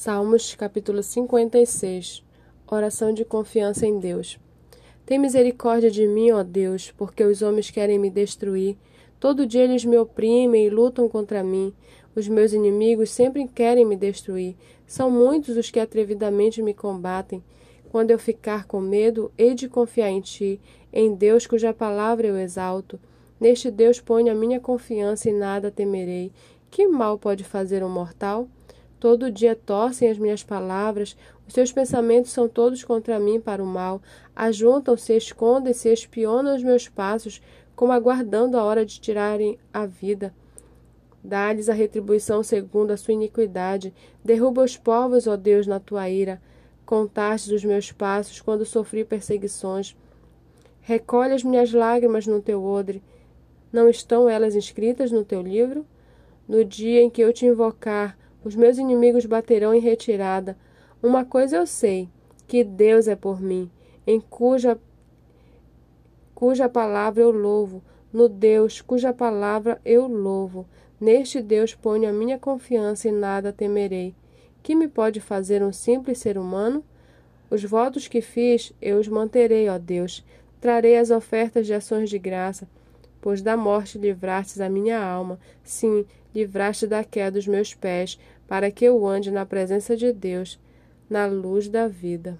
Salmos capítulo 56 Oração de confiança em Deus. Tem misericórdia de mim, ó Deus, porque os homens querem me destruir. Todo dia eles me oprimem e lutam contra mim. Os meus inimigos sempre querem me destruir. São muitos os que atrevidamente me combatem. Quando eu ficar com medo, hei de confiar em ti, em Deus cuja palavra eu exalto. Neste Deus ponho a minha confiança e nada temerei. Que mal pode fazer um mortal? Todo dia torcem as minhas palavras, os seus pensamentos são todos contra mim para o mal. Ajuntam-se, escondem-se, espionam os meus passos, como aguardando a hora de tirarem a vida. Dá-lhes a retribuição segundo a sua iniquidade. Derruba os povos, ó Deus, na tua ira. Contaste os meus passos quando sofri perseguições. Recolhe as minhas lágrimas no teu odre. Não estão elas inscritas no teu livro? No dia em que eu te invocar, os meus inimigos baterão em retirada. Uma coisa eu sei, que Deus é por mim, em cuja cuja palavra eu louvo, no Deus cuja palavra eu louvo. Neste Deus ponho a minha confiança e nada temerei. Que me pode fazer um simples ser humano? Os votos que fiz, eu os manterei, ó Deus. Trarei as ofertas de ações de graça pois da morte livrastes a minha alma, sim, livraste da queda dos meus pés, para que eu ande na presença de Deus, na luz da vida.